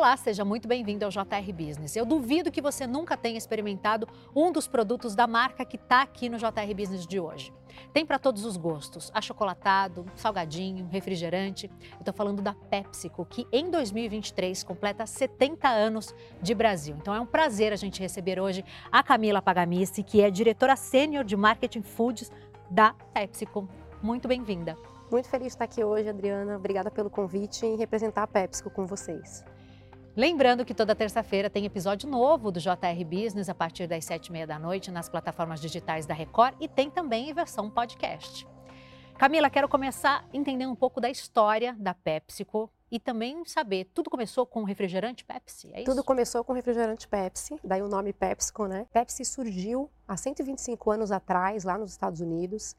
Olá, seja muito bem-vindo ao JR Business. Eu duvido que você nunca tenha experimentado um dos produtos da marca que está aqui no JR Business de hoje. Tem para todos os gostos, achocolatado, salgadinho, refrigerante. Eu estou falando da PepsiCo, que em 2023 completa 70 anos de Brasil. Então é um prazer a gente receber hoje a Camila Pagamici, que é diretora sênior de Marketing Foods da PepsiCo. Muito bem-vinda. Muito feliz de estar aqui hoje, Adriana. Obrigada pelo convite em representar a PepsiCo com vocês. Lembrando que toda terça-feira tem episódio novo do JR Business a partir das sete e meia da noite nas plataformas digitais da Record e tem também em versão podcast. Camila, quero começar entendendo um pouco da história da PepsiCo e também saber, tudo começou com refrigerante Pepsi, é isso? Tudo começou com refrigerante Pepsi, daí o nome PepsiCo, né? Pepsi surgiu há 125 anos atrás, lá nos Estados Unidos.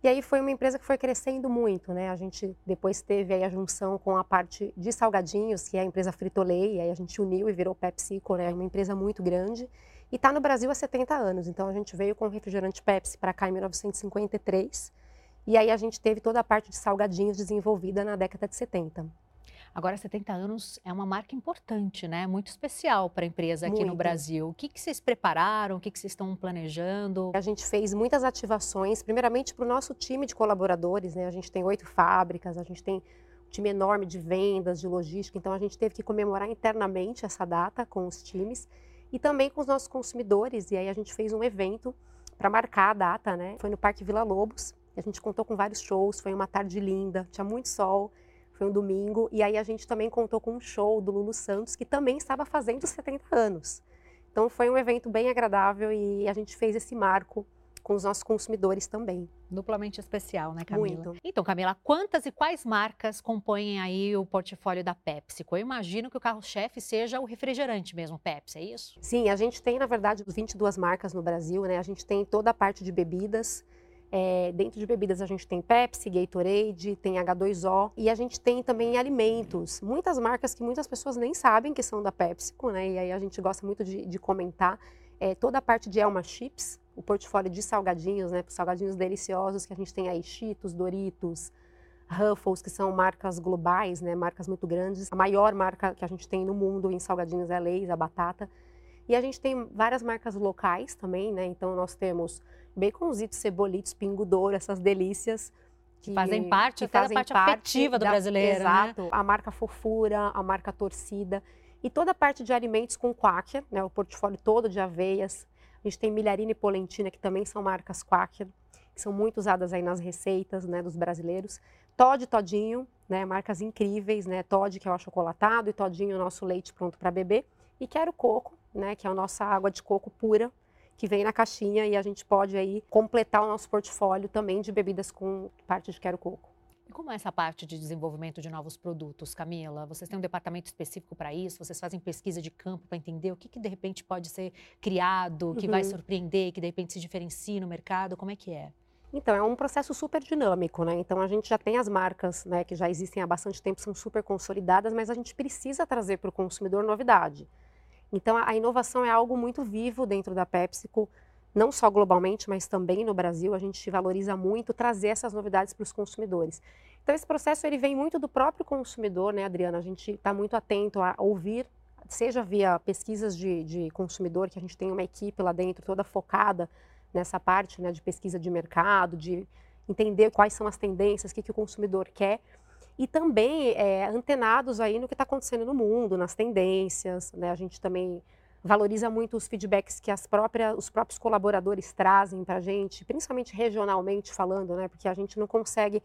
E aí foi uma empresa que foi crescendo muito, né? A gente depois teve aí a junção com a parte de salgadinhos, que é a empresa Frito-Lay, e aí a gente uniu e virou PepsiCo, né? Uma empresa muito grande. E está no Brasil há 70 anos. Então a gente veio com o refrigerante Pepsi para cá em 1953. E aí a gente teve toda a parte de salgadinhos desenvolvida na década de 70. Agora, 70 anos é uma marca importante, né? Muito especial para a empresa aqui Muito. no Brasil. O que, que vocês prepararam? O que, que vocês estão planejando? A gente fez muitas ativações, primeiramente para o nosso time de colaboradores, né? A gente tem oito fábricas, a gente tem um time enorme de vendas, de logística, então a gente teve que comemorar internamente essa data com os times e também com os nossos consumidores. E aí a gente fez um evento para marcar a data, né? Foi no Parque Vila Lobos. A gente contou com vários shows, foi uma tarde linda, tinha muito sol. Foi um domingo. E aí a gente também contou com um show do Lulu Santos, que também estava fazendo 70 anos. Então foi um evento bem agradável e a gente fez esse marco com os nossos consumidores também. Duplamente especial, né, Camila? Muito. Então, Camila, quantas e quais marcas compõem aí o portfólio da PepsiCo? Eu imagino que o carro-chefe seja o refrigerante mesmo, Pepsi, é isso? Sim, a gente tem, na verdade, 22 marcas no Brasil, né? A gente tem toda a parte de bebidas, é, dentro de bebidas a gente tem Pepsi, Gatorade, tem H2O e a gente tem também alimentos. Muitas marcas que muitas pessoas nem sabem que são da PepsiCo, né? E aí a gente gosta muito de, de comentar. É, toda a parte de Elma Chips, o portfólio de salgadinhos, né? Salgadinhos deliciosos que a gente tem aí, Cheetos, Doritos, Ruffles, que são marcas globais, né? Marcas muito grandes. A maior marca que a gente tem no mundo em salgadinhos é a Lay's, a batata. E a gente tem várias marcas locais também, né? Então nós temos baconzitos, cebolitos, pingo douro, essas delícias. Que fazem parte que fazem da parte, parte afetiva do da, brasileiro, né? Exato. Né? A marca Fofura, a marca Torcida. E toda a parte de alimentos com Quaker, né? O portfólio todo de aveias. A gente tem milharina e polentina, que também são marcas Quaker, que são muito usadas aí nas receitas, né, dos brasileiros. Todd Todinho, né, marcas incríveis, né? Todd, que é o achocolatado, e Todinho, o nosso leite pronto para beber. E Quero Coco, né, que é a nossa água de coco pura, que vem na caixinha e a gente pode aí completar o nosso portfólio também de bebidas com parte de quero coco. E como é essa parte de desenvolvimento de novos produtos, Camila? Vocês têm um departamento específico para isso? Vocês fazem pesquisa de campo para entender o que, que, de repente pode ser criado, que uhum. vai surpreender, que de repente se diferencia no mercado? Como é que é? Então, é um processo super dinâmico, né? Então, a gente já tem as marcas né, que já existem há bastante tempo, são super consolidadas, mas a gente precisa trazer para o consumidor novidade. Então, a inovação é algo muito vivo dentro da PepsiCo, não só globalmente, mas também no Brasil. A gente valoriza muito trazer essas novidades para os consumidores. Então, esse processo ele vem muito do próprio consumidor, né, Adriana? A gente está muito atento a ouvir, seja via pesquisas de, de consumidor, que a gente tem uma equipe lá dentro toda focada nessa parte né, de pesquisa de mercado, de entender quais são as tendências, o que, que o consumidor quer e também é, antenados aí no que está acontecendo no mundo, nas tendências. Né? A gente também valoriza muito os feedbacks que as próprias, os próprios colaboradores trazem para a gente, principalmente regionalmente falando, né? porque a gente não consegue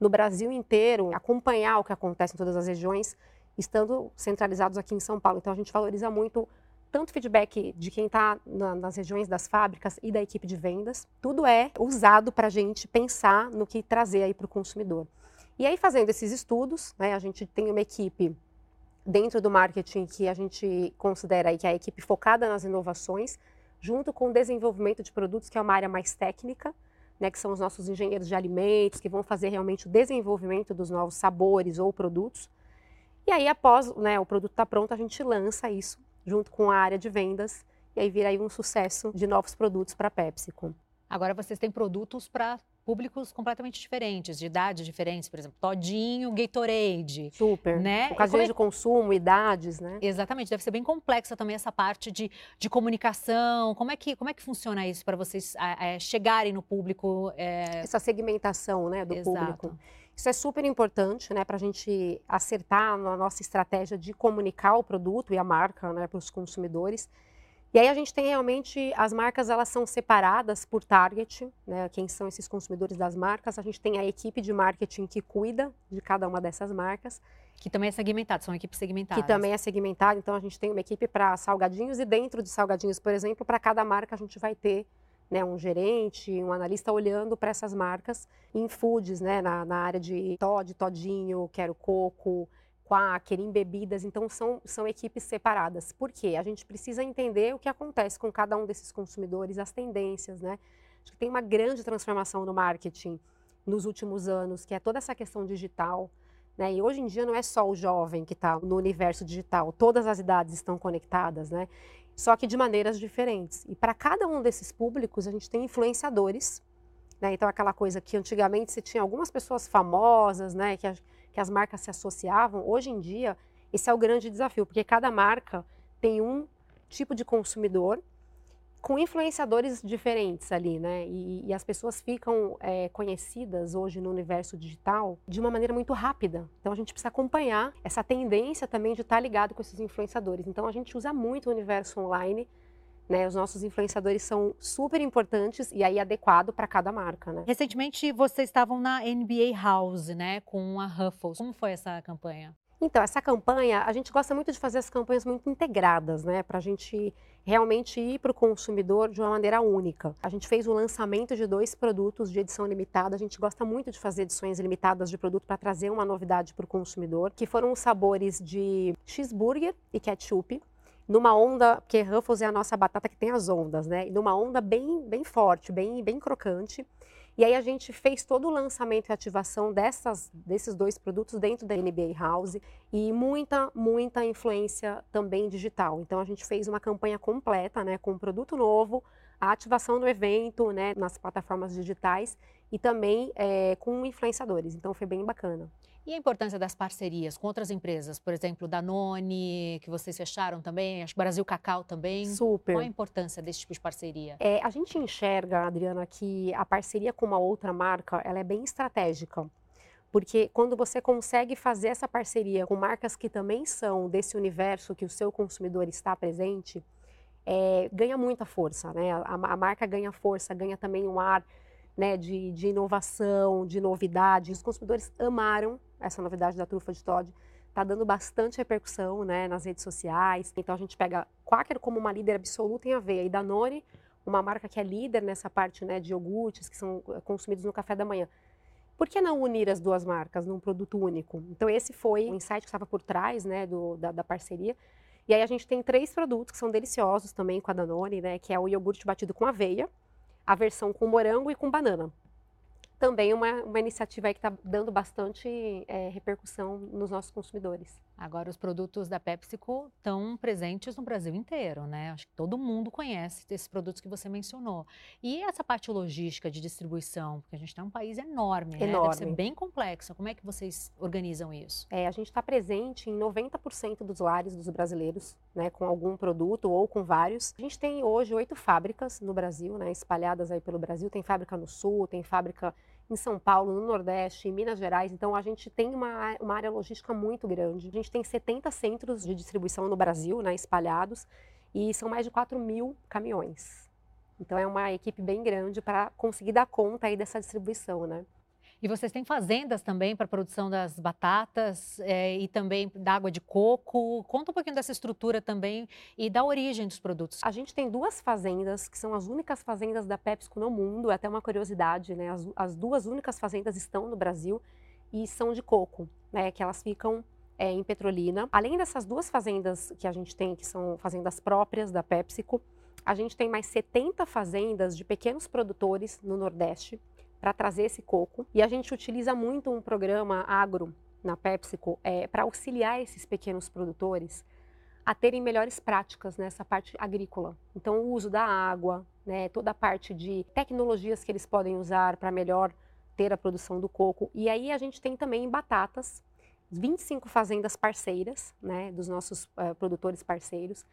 no Brasil inteiro acompanhar o que acontece em todas as regiões, estando centralizados aqui em São Paulo. Então a gente valoriza muito tanto feedback de quem está na, nas regiões das fábricas e da equipe de vendas. Tudo é usado para a gente pensar no que trazer aí para o consumidor. E aí, fazendo esses estudos, né, a gente tem uma equipe dentro do marketing que a gente considera aí que é a equipe focada nas inovações, junto com o desenvolvimento de produtos, que é uma área mais técnica, né, que são os nossos engenheiros de alimentos, que vão fazer realmente o desenvolvimento dos novos sabores ou produtos. E aí, após né, o produto estar tá pronto, a gente lança isso junto com a área de vendas, e aí vira aí um sucesso de novos produtos para a PepsiCo. Agora vocês têm produtos para públicos completamente diferentes, de idades diferentes, por exemplo, Todinho, Gatorade. Super. Né? Ocasiões é... de consumo, idades, né? Exatamente, deve ser bem complexa também essa parte de, de comunicação. Como é, que, como é que funciona isso para vocês é, chegarem no público? É... Essa segmentação né, do Exato. público. Isso é super importante né, para a gente acertar na nossa estratégia de comunicar o produto e a marca né, para os consumidores. E aí a gente tem realmente as marcas elas são separadas por target, né? Quem são esses consumidores das marcas? A gente tem a equipe de marketing que cuida de cada uma dessas marcas, que também é segmentado, são equipes segmentadas. Que também é segmentado, então a gente tem uma equipe para salgadinhos e dentro de salgadinhos, por exemplo, para cada marca a gente vai ter né, um gerente, um analista olhando para essas marcas em foods, né, na, na área de Todd, Todinho, Quero Coco, Quaker, em bebidas, então são, são equipes separadas. Por quê? A gente precisa entender o que acontece com cada um desses consumidores, as tendências, né? Acho que tem uma grande transformação no marketing nos últimos anos, que é toda essa questão digital. Né? E hoje em dia não é só o jovem que está no universo digital, todas as idades estão conectadas, né? só que de maneiras diferentes. E para cada um desses públicos, a gente tem influenciadores. Né? Então, aquela coisa que antigamente se tinha algumas pessoas famosas, né? que, que as marcas se associavam, hoje em dia, esse é o grande desafio, porque cada marca tem um tipo de consumidor com influenciadores diferentes ali, né? E, e as pessoas ficam é, conhecidas hoje no universo digital de uma maneira muito rápida. Então a gente precisa acompanhar essa tendência também de estar ligado com esses influenciadores. Então a gente usa muito o universo online. Né, os nossos influenciadores são super importantes e aí adequado para cada marca, né? Recentemente vocês estavam na NBA House, né, com a Ruffles. Como foi essa campanha? Então, essa campanha, a gente gosta muito de fazer as campanhas muito integradas, né? Para a gente realmente ir para o consumidor de uma maneira única. A gente fez o lançamento de dois produtos de edição limitada. A gente gosta muito de fazer edições limitadas de produto para trazer uma novidade para o consumidor, que foram os sabores de cheeseburger e ketchup numa onda, porque Ruffles é a nossa batata que tem as ondas, né? E numa onda bem, bem forte, bem, bem crocante. E aí a gente fez todo o lançamento e ativação dessas, desses dois produtos dentro da NBA House e muita, muita influência também digital. Então a gente fez uma campanha completa, né, com um produto novo, a ativação do evento, né, nas plataformas digitais e também é, com influenciadores. Então foi bem bacana. E a importância das parcerias com outras empresas, por exemplo, da Noni, que vocês fecharam também, acho que Brasil Cacau também. Super. Qual a importância desse tipo de parceria? É, a gente enxerga, Adriana, que a parceria com uma outra marca, ela é bem estratégica. Porque quando você consegue fazer essa parceria com marcas que também são desse universo que o seu consumidor está presente, é, ganha muita força, né? A, a marca ganha força, ganha também um ar né, de, de inovação, de novidade. Os consumidores amaram essa novidade da trufa de Todd. Está dando bastante repercussão né, nas redes sociais. Então a gente pega Quaker como uma líder absoluta em aveia e Danone, uma marca que é líder nessa parte né, de iogurtes que são eh, consumidos no café da manhã. Por que não unir as duas marcas num produto único? Então esse foi o insight que estava por trás né, do, da, da parceria. E aí a gente tem três produtos que são deliciosos também com a Danone, né, que é o iogurte batido com aveia, a versão com morango e com banana também uma, uma iniciativa que está dando bastante é, repercussão nos nossos consumidores. Agora, os produtos da PepsiCo estão presentes no Brasil inteiro, né? Acho que todo mundo conhece esses produtos que você mencionou. E essa parte logística de distribuição, porque a gente tem um país enorme, enorme. né? Deve ser bem complexo. Como é que vocês organizam isso? É, a gente está presente em 90% dos lares dos brasileiros, né? Com algum produto ou com vários. A gente tem hoje oito fábricas no Brasil, né? Espalhadas aí pelo Brasil. Tem fábrica no Sul, tem fábrica em São Paulo, no Nordeste, em Minas Gerais. Então, a gente tem uma, uma área logística muito grande. A gente tem 70 centros de distribuição no Brasil, né, espalhados, e são mais de 4 mil caminhões. Então, é uma equipe bem grande para conseguir dar conta aí dessa distribuição, né? E vocês têm fazendas também para produção das batatas é, e também da água de coco. Conta um pouquinho dessa estrutura também e da origem dos produtos. A gente tem duas fazendas que são as únicas fazendas da PepsiCo no mundo. É até uma curiosidade, né? As, as duas únicas fazendas estão no Brasil e são de coco, né? Que elas ficam é, em Petrolina. Além dessas duas fazendas que a gente tem, que são fazendas próprias da PepsiCo, a gente tem mais 70 fazendas de pequenos produtores no Nordeste para trazer esse coco. E a gente utiliza muito um programa agro na PepsiCo é, para auxiliar esses pequenos produtores a terem melhores práticas nessa parte agrícola. Então, o uso da água, né, toda a parte de tecnologias que eles podem usar para melhor ter a produção do coco. E aí a gente tem também batatas, 25 fazendas parceiras, né, dos nossos uh, produtores parceiros.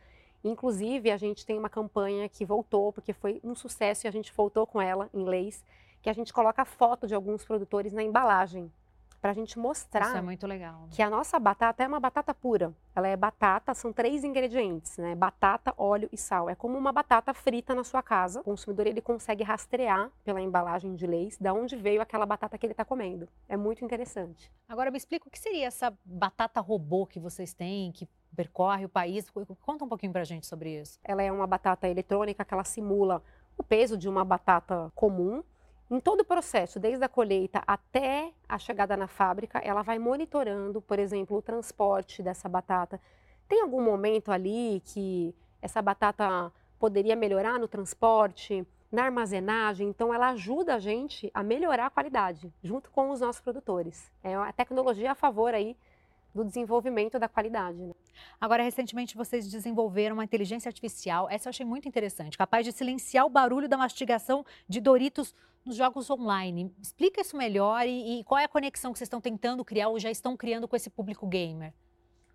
Inclusive, a gente tem uma campanha que voltou, porque foi um sucesso e a gente voltou com ela em leis, que a gente coloca a foto de alguns produtores na embalagem para a gente mostrar Isso é muito legal. que a nossa batata é uma batata pura. Ela é batata, são três ingredientes, né? Batata, óleo e sal. É como uma batata frita na sua casa. O consumidor ele consegue rastrear pela embalagem de leis de onde veio aquela batata que ele está comendo. É muito interessante. Agora me explica o que seria essa batata robô que vocês têm, que percorre o país. Conta um pouquinho para a gente sobre isso. Ela é uma batata eletrônica que ela simula o peso de uma batata comum em todo o processo, desde a colheita até a chegada na fábrica, ela vai monitorando, por exemplo, o transporte dessa batata. Tem algum momento ali que essa batata poderia melhorar no transporte, na armazenagem? Então, ela ajuda a gente a melhorar a qualidade, junto com os nossos produtores. É a tecnologia a favor aí do desenvolvimento da qualidade. Né? Agora, recentemente vocês desenvolveram uma inteligência artificial, essa eu achei muito interessante, capaz de silenciar o barulho da mastigação de Doritos nos jogos online. Explica isso melhor e, e qual é a conexão que vocês estão tentando criar ou já estão criando com esse público gamer?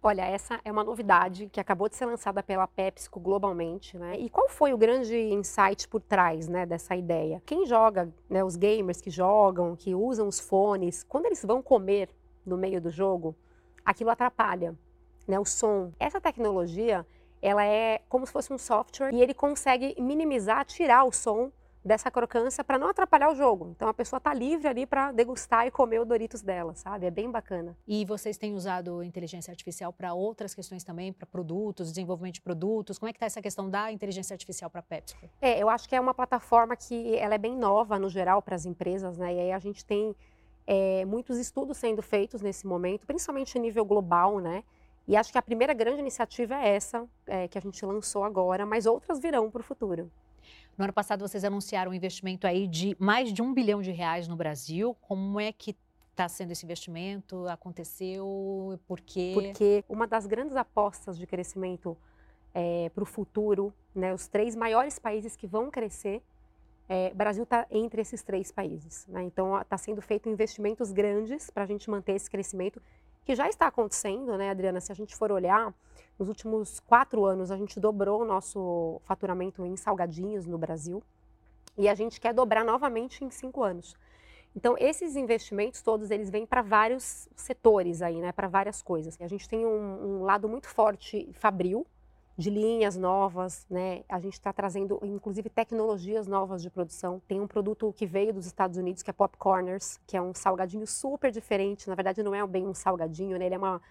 Olha, essa é uma novidade que acabou de ser lançada pela PepsiCo globalmente, né? E qual foi o grande insight por trás, né, dessa ideia? Quem joga, né, os gamers que jogam, que usam os fones, quando eles vão comer no meio do jogo, aquilo atrapalha, né, o som. Essa tecnologia, ela é como se fosse um software e ele consegue minimizar, tirar o som dessa crocância para não atrapalhar o jogo. Então a pessoa está livre ali para degustar e comer o Doritos dela, sabe? É bem bacana. E vocês têm usado inteligência artificial para outras questões também, para produtos, desenvolvimento de produtos? Como é que está essa questão da inteligência artificial para a Pepsi? É, eu acho que é uma plataforma que ela é bem nova no geral para as empresas, né? E aí a gente tem é, muitos estudos sendo feitos nesse momento, principalmente a nível global, né? E acho que a primeira grande iniciativa é essa é, que a gente lançou agora, mas outras virão para o futuro. No ano passado, vocês anunciaram um investimento aí de mais de um bilhão de reais no Brasil. Como é que está sendo esse investimento? Aconteceu? Por quê? Porque uma das grandes apostas de crescimento é, para o futuro, né, os três maiores países que vão crescer, é, Brasil está entre esses três países. Né? Então, está sendo feito investimentos grandes para a gente manter esse crescimento que já está acontecendo, né, Adriana? Se a gente for olhar, nos últimos quatro anos a gente dobrou o nosso faturamento em salgadinhos no Brasil e a gente quer dobrar novamente em cinco anos. Então, esses investimentos todos, eles vêm para vários setores aí, né, para várias coisas. A gente tem um, um lado muito forte fabril, de linhas novas, né? A gente está trazendo, inclusive, tecnologias novas de produção. Tem um produto que veio dos Estados Unidos que é Popcorners, que é um salgadinho super diferente. Na verdade, não é bem um salgadinho, né? Ele é uma,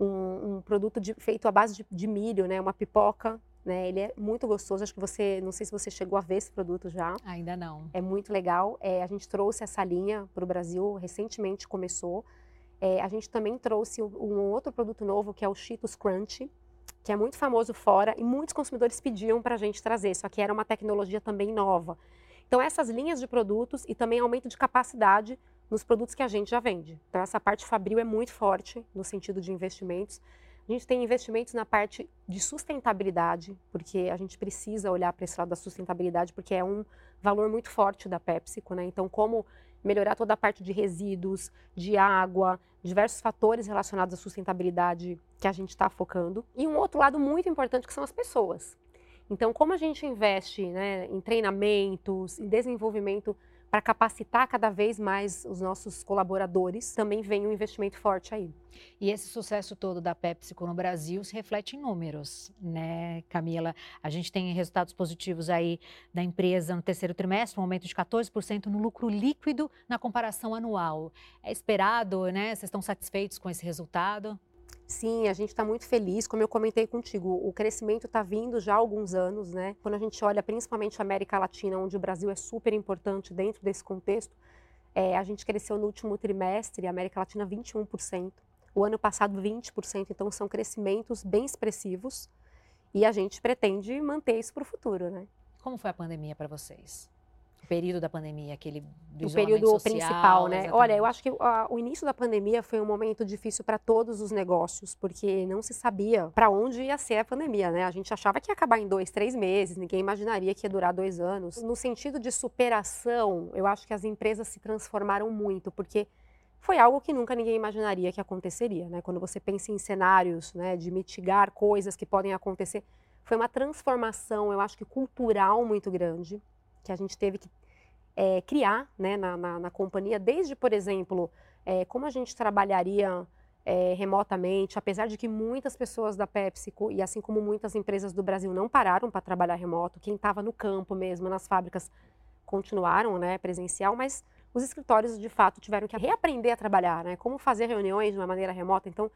um, um produto de, feito à base de, de, milho, né? Uma pipoca, né? Ele é muito gostoso. Acho que você, não sei se você chegou a ver esse produto já. Ainda não. É muito legal. É, a gente trouxe essa linha para o Brasil, recentemente começou. É, a gente também trouxe um, um outro produto novo que é o Cheetos Crunch que é muito famoso fora e muitos consumidores pediam para a gente trazer, só que era uma tecnologia também nova. Então, essas linhas de produtos e também aumento de capacidade nos produtos que a gente já vende. Então, essa parte fabril é muito forte no sentido de investimentos. A gente tem investimentos na parte de sustentabilidade, porque a gente precisa olhar para esse lado da sustentabilidade, porque é um valor muito forte da PepsiCo, né? Então, como melhorar toda a parte de resíduos, de água, diversos fatores relacionados à sustentabilidade que a gente está focando. E um outro lado muito importante que são as pessoas. Então, como a gente investe né, em treinamentos, em desenvolvimento para capacitar cada vez mais os nossos colaboradores, também vem um investimento forte aí. E esse sucesso todo da PepsiCo no Brasil se reflete em números, né, Camila? A gente tem resultados positivos aí da empresa no terceiro trimestre, um aumento de 14% no lucro líquido na comparação anual. É esperado, né? Vocês estão satisfeitos com esse resultado? Sim, a gente está muito feliz, como eu comentei contigo, o crescimento está vindo já há alguns anos, né? Quando a gente olha principalmente a América Latina, onde o Brasil é super importante dentro desse contexto, é, a gente cresceu no último trimestre, a América Latina 21%, o ano passado 20%, então são crescimentos bem expressivos e a gente pretende manter isso para o futuro, né? Como foi a pandemia para vocês? Período da pandemia, aquele do o período social, principal, né? exatamente. Olha, eu acho que a, o início da pandemia foi um momento difícil para todos os negócios, porque não se sabia para onde ia ser a pandemia, né? A gente achava que ia acabar em dois, três meses, ninguém imaginaria que ia durar dois anos. No sentido de superação, eu acho que as empresas se transformaram muito, porque foi algo que nunca ninguém imaginaria que aconteceria, né? Quando você pensa em cenários, né, de mitigar coisas que podem acontecer, foi uma transformação, eu acho que cultural muito grande, que a gente teve que é, criar né, na, na, na, companhia, desde, por exemplo, é, como a gente trabalharia é, remotamente, apesar de que muitas pessoas da PepsiCo, e assim como muitas empresas do Brasil, não pararam para trabalhar remoto, quem estava no campo mesmo, nas fábricas, continuaram né, presencial, mas os escritórios, de fato, tiveram que reaprender a trabalhar, né, como fazer reuniões de uma maneira remota. Então,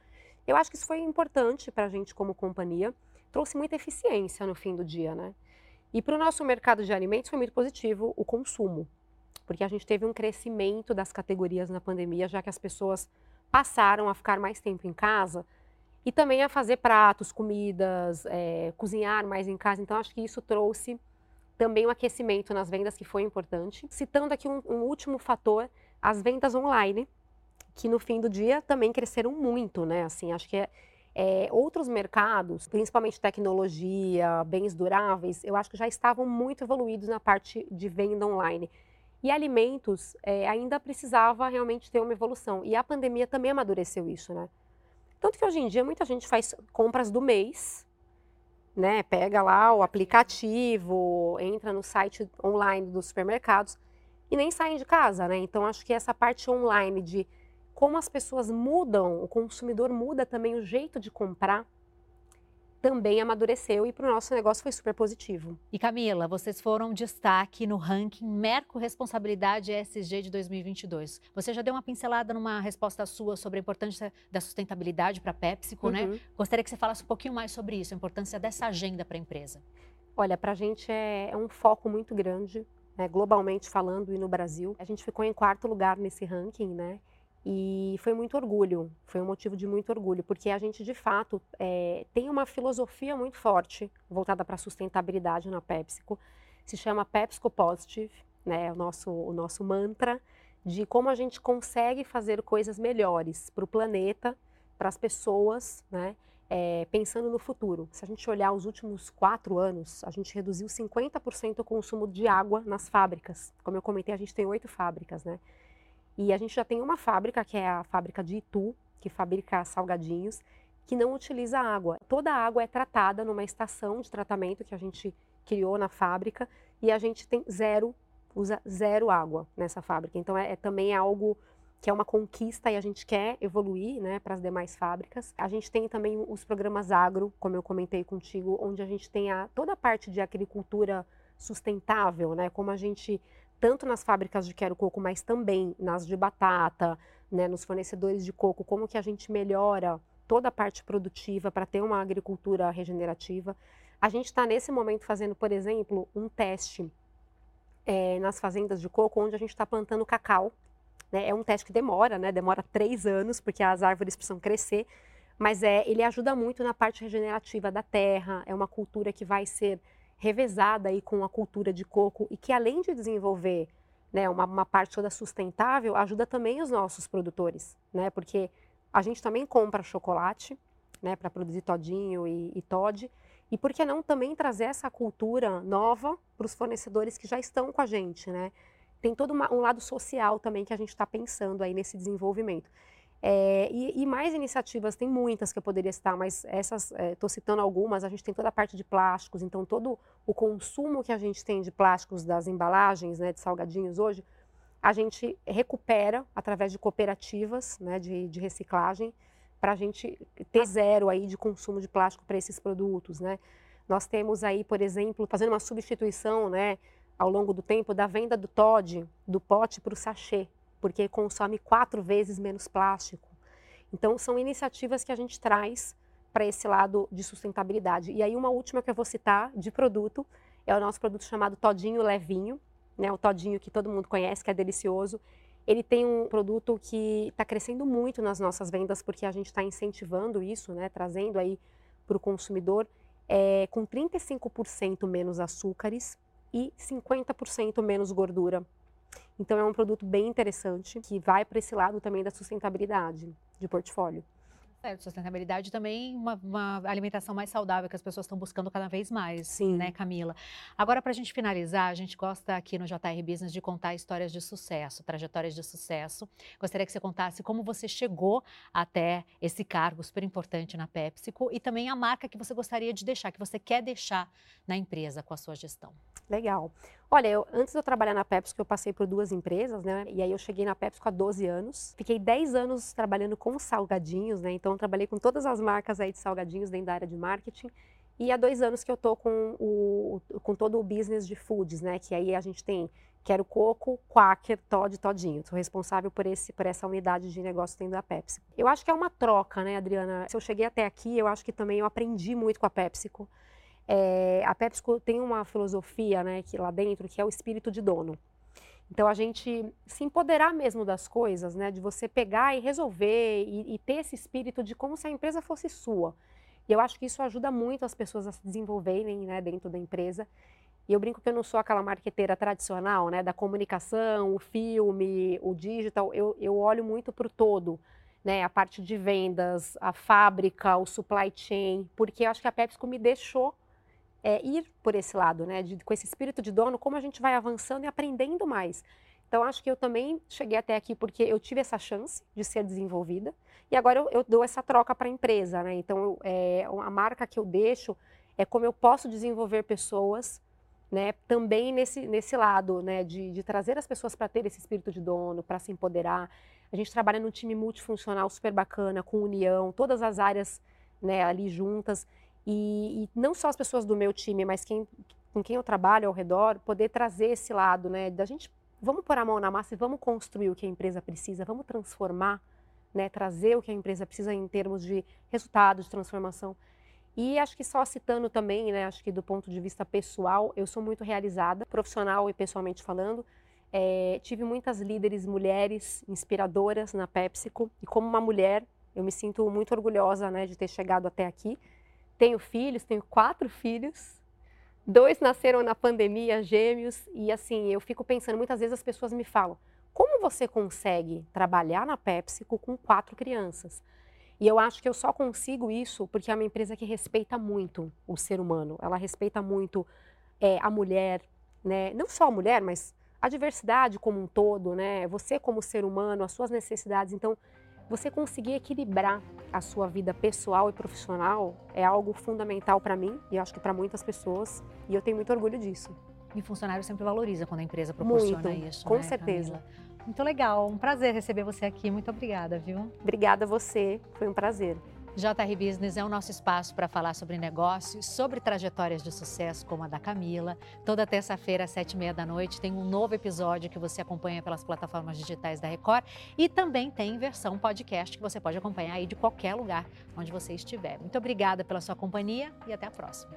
eu acho que isso foi importante para a gente como companhia, trouxe muita eficiência no fim do dia, né? E para o nosso mercado de alimentos foi muito positivo o consumo, porque a gente teve um crescimento das categorias na pandemia, já que as pessoas passaram a ficar mais tempo em casa e também a fazer pratos, comidas, é, cozinhar mais em casa. Então, acho que isso trouxe também um aquecimento nas vendas, que foi importante. Citando aqui um, um último fator, as vendas online, que no fim do dia também cresceram muito, né? Assim, acho que é, é, outros mercados, principalmente tecnologia, bens duráveis, eu acho que já estavam muito evoluídos na parte de venda online. E alimentos é, ainda precisava realmente ter uma evolução. E a pandemia também amadureceu isso, né? Tanto que hoje em dia muita gente faz compras do mês, né? Pega lá o aplicativo, entra no site online dos supermercados e nem saem de casa, né? Então acho que essa parte online de como as pessoas mudam, o consumidor muda também o jeito de comprar, também amadureceu e para o nosso negócio foi super positivo. E Camila, vocês foram destaque no ranking Merco Responsabilidade ESG de 2022. Você já deu uma pincelada numa resposta sua sobre a importância da sustentabilidade para a PepsiCo, né? uhum. né? Gostaria que você falasse um pouquinho mais sobre isso, a importância dessa agenda para a empresa. Olha, para a gente é, é, um foco muito grande, né, globalmente falando e no Brasil. A gente ficou em quarto lugar nesse ranking, né? E foi muito orgulho, foi um motivo de muito orgulho, porque a gente de fato é, tem uma filosofia muito forte voltada para a sustentabilidade na PepsiCo, se chama PepsiCo Positive, né, o nosso, o nosso mantra de como a gente consegue fazer coisas melhores para o planeta, para as pessoas, né, é, pensando no futuro. Se a gente olhar os últimos quatro anos, a gente reduziu 50% o consumo de água nas fábricas. Como eu comentei, a gente tem oito fábricas, né? E a gente já tem uma fábrica, que é a fábrica de Itu, que fabrica salgadinhos, que não utiliza água. Toda a água é tratada numa estação de tratamento que a gente criou na fábrica e a gente tem zero, usa zero água nessa fábrica. Então é, é também algo que é uma conquista e a gente quer evoluir né, para as demais fábricas. A gente tem também os programas agro, como eu comentei contigo, onde a gente tem a, toda a parte de agricultura sustentável, né, como a gente tanto nas fábricas de quero coco, mas também nas de batata, né, nos fornecedores de coco, como que a gente melhora toda a parte produtiva para ter uma agricultura regenerativa. A gente está nesse momento fazendo, por exemplo, um teste é, nas fazendas de coco, onde a gente está plantando cacau. Né? É um teste que demora, né? demora três anos, porque as árvores precisam crescer, mas é, ele ajuda muito na parte regenerativa da terra, é uma cultura que vai ser revezada aí com a cultura de coco e que além de desenvolver né, uma, uma, parte toda sustentável, ajuda também os nossos produtores, né? Porque a gente também compra chocolate, né, para produzir todinho e, e Todd, e por que não também trazer essa cultura nova para os fornecedores que já estão com a gente, né? Tem todo uma, um lado social também que a gente está pensando aí nesse desenvolvimento. É, e, e, mais iniciativas, tem muitas que eu poderia citar, mas essas, estou é, citando algumas, a gente tem toda a parte de plásticos, então todo o consumo que a gente tem de plásticos das embalagens, né, de salgadinhos hoje, a gente recupera através de cooperativas né, de, de reciclagem para a gente ter zero aí de consumo de plástico para esses produtos. Né. Nós temos aí, por exemplo, fazendo uma substituição né, ao longo do tempo da venda do Todd, do pote para o sachê, porque consome quatro vezes menos plástico. Então, são iniciativas que a gente traz para esse lado de sustentabilidade. E aí, uma última que eu vou citar de produto é o nosso produto chamado Todinho Levinho, né? o Todinho que todo mundo conhece, que é delicioso. Ele tem um produto que está crescendo muito nas nossas vendas, porque a gente está incentivando isso, né? trazendo aí para o consumidor, é, com 35% menos açúcares, e 50% menos gordura. Então é um produto bem interessante que vai para esse lado também da sustentabilidade de portfólio. Certo, sustentabilidade também uma, uma alimentação mais saudável que as pessoas estão buscando cada vez mais, Sim. né, Camila? Agora, para a gente finalizar, a gente gosta aqui no JR Business de contar histórias de sucesso, trajetórias de sucesso. Gostaria que você contasse como você chegou até esse cargo super importante na PepsiCo e também a marca que você gostaria de deixar, que você quer deixar na empresa com a sua gestão. Legal. Olha, eu, antes de eu trabalhar na PepsiCo, eu passei por duas empresas, né? E aí eu cheguei na PepsiCo há 12 anos. Fiquei 10 anos trabalhando com salgadinhos, né? Então, trabalhei com todas as marcas aí de salgadinhos dentro da área de marketing. E há dois anos que eu tô com, o, com todo o business de foods, né? Que aí a gente tem Quero Coco, Quaker, Todd Todinho. Sou responsável por, esse, por essa unidade de negócio dentro da Pepsi. Eu acho que é uma troca, né, Adriana? Se eu cheguei até aqui, eu acho que também eu aprendi muito com a PepsiCo. É, a PepsiCo tem uma filosofia, né, que lá dentro, que é o espírito de dono. Então a gente se empoderar mesmo das coisas, né, de você pegar e resolver e, e, ter esse espírito de como se a empresa fosse sua. E eu acho que isso ajuda muito as pessoas a se desenvolverem, né, dentro da empresa. E eu brinco que eu não sou aquela marqueteira tradicional, né, da comunicação, o filme, o digital. Eu, eu olho muito para o todo, né, a parte de vendas, a fábrica, o supply chain, porque eu acho que a PepsiCo me deixou é, ir por esse lado, né, de, com esse espírito de dono, como a gente vai avançando e aprendendo mais. Então, acho que eu também cheguei até aqui porque eu tive essa chance de ser desenvolvida e agora eu, eu dou essa troca para a empresa, né? Então, eu, é, a marca que eu deixo é como eu posso desenvolver pessoas, né? Também nesse, nesse lado, né? De, de trazer as pessoas para ter esse espírito de dono, para se empoderar. A gente trabalha num time multifuncional super bacana, com união, todas as áreas né, ali juntas. E, e, não só as pessoas do meu time, mas quem, com quem eu trabalho ao redor, poder trazer esse lado, né, da gente, vamos pôr a mão na massa e vamos construir o que a empresa precisa, vamos transformar, né, trazer o que a empresa precisa em termos de resultado, de transformação. E acho que só citando também, né, acho que do ponto de vista pessoal, eu sou muito realizada, profissional e pessoalmente falando. É, tive muitas líderes mulheres inspiradoras na PepsiCo e como uma mulher, eu me sinto muito orgulhosa, né, de ter chegado até aqui. Tenho filhos, tenho quatro filhos. Dois nasceram na pandemia, gêmeos, e assim, eu fico pensando, muitas vezes as pessoas me falam: como você consegue trabalhar na PepsiCo com quatro crianças? E eu acho que eu só consigo isso porque é uma empresa que respeita muito o ser humano. Ela respeita muito é, a mulher, né? Não só a mulher, mas a diversidade como um todo, né? Você como ser humano, as suas necessidades. Então, você conseguir equilibrar a sua vida pessoal e profissional é algo fundamental para mim e acho que para muitas pessoas, e eu tenho muito orgulho disso. E funcionário sempre valoriza quando a empresa proporciona muito, isso. Com né, certeza. Camila? Muito legal, um prazer receber você aqui. Muito obrigada, viu? Obrigada a você, foi um prazer. JR Business é o nosso espaço para falar sobre negócios, sobre trajetórias de sucesso, como a da Camila. Toda terça-feira, às sete e meia da noite, tem um novo episódio que você acompanha pelas plataformas digitais da Record e também tem versão podcast que você pode acompanhar aí de qualquer lugar onde você estiver. Muito obrigada pela sua companhia e até a próxima.